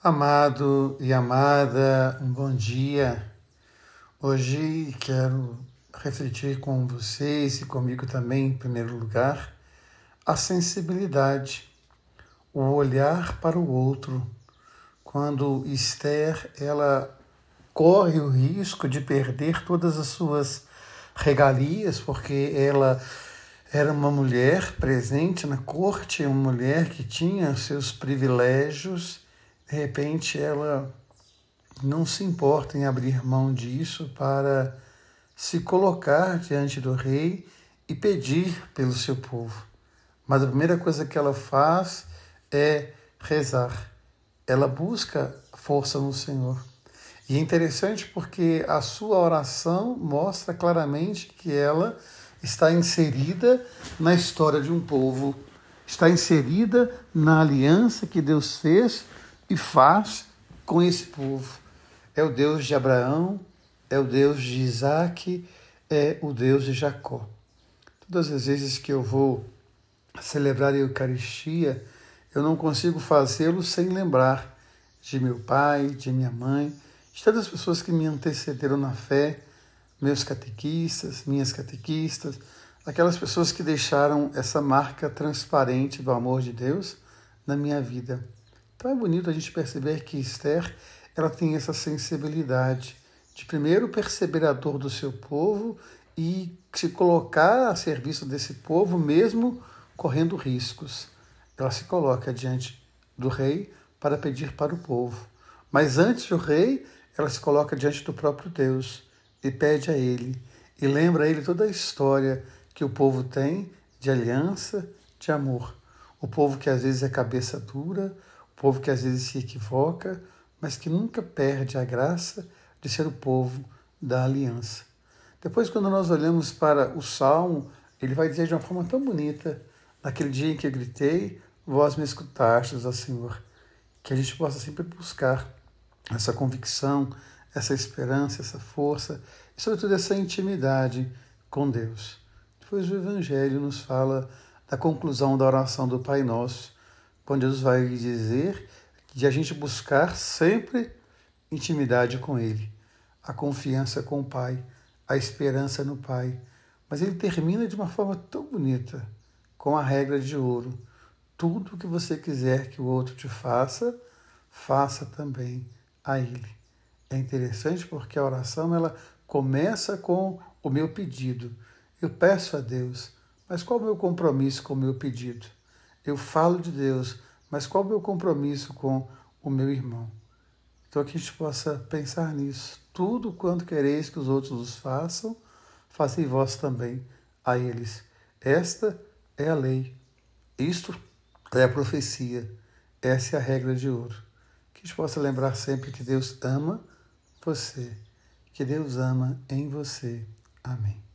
Amado e amada, um bom dia. Hoje quero refletir com vocês e comigo também, em primeiro lugar, a sensibilidade, o olhar para o outro. Quando Esther, ela corre o risco de perder todas as suas regalias, porque ela era uma mulher presente na corte, uma mulher que tinha seus privilégios de repente ela não se importa em abrir mão disso para se colocar diante do rei e pedir pelo seu povo. Mas a primeira coisa que ela faz é rezar. Ela busca força no Senhor. E é interessante porque a sua oração mostra claramente que ela está inserida na história de um povo, está inserida na aliança que Deus fez e faz com esse povo. É o Deus de Abraão, é o Deus de Isaac, é o Deus de Jacó. Todas as vezes que eu vou celebrar a Eucaristia, eu não consigo fazê-lo sem lembrar de meu pai, de minha mãe, de todas as pessoas que me antecederam na fé, meus catequistas, minhas catequistas, aquelas pessoas que deixaram essa marca transparente do amor de Deus na minha vida. Então é bonito a gente perceber que Esther ela tem essa sensibilidade de primeiro perceber a dor do seu povo e se colocar a serviço desse povo mesmo correndo riscos. Ela se coloca diante do rei para pedir para o povo. Mas antes do rei, ela se coloca diante do próprio Deus e pede a ele e lembra a ele toda a história que o povo tem de aliança, de amor. O povo que às vezes é cabeça dura, povo que às vezes se equivoca, mas que nunca perde a graça de ser o povo da aliança. Depois, quando nós olhamos para o Salmo, ele vai dizer de uma forma tão bonita: naquele dia em que eu gritei, vós me escutastes, ó Senhor. Que a gente possa sempre buscar essa convicção, essa esperança, essa força e, sobretudo, essa intimidade com Deus. Depois, o Evangelho nos fala da conclusão da oração do Pai Nosso quando Jesus vai dizer de a gente buscar sempre intimidade com Ele, a confiança com o Pai, a esperança no Pai. Mas ele termina de uma forma tão bonita, com a regra de ouro. Tudo que você quiser que o outro te faça, faça também a ele. É interessante porque a oração ela começa com o meu pedido. Eu peço a Deus, mas qual é o meu compromisso com o meu pedido? Eu falo de Deus, mas qual o meu compromisso com o meu irmão? Então que a gente possa pensar nisso. Tudo quanto quereis que os outros os façam, fazei vós também a eles. Esta é a lei. Isto é a profecia. Essa é a regra de ouro. Que a gente possa lembrar sempre que Deus ama você, que Deus ama em você. Amém.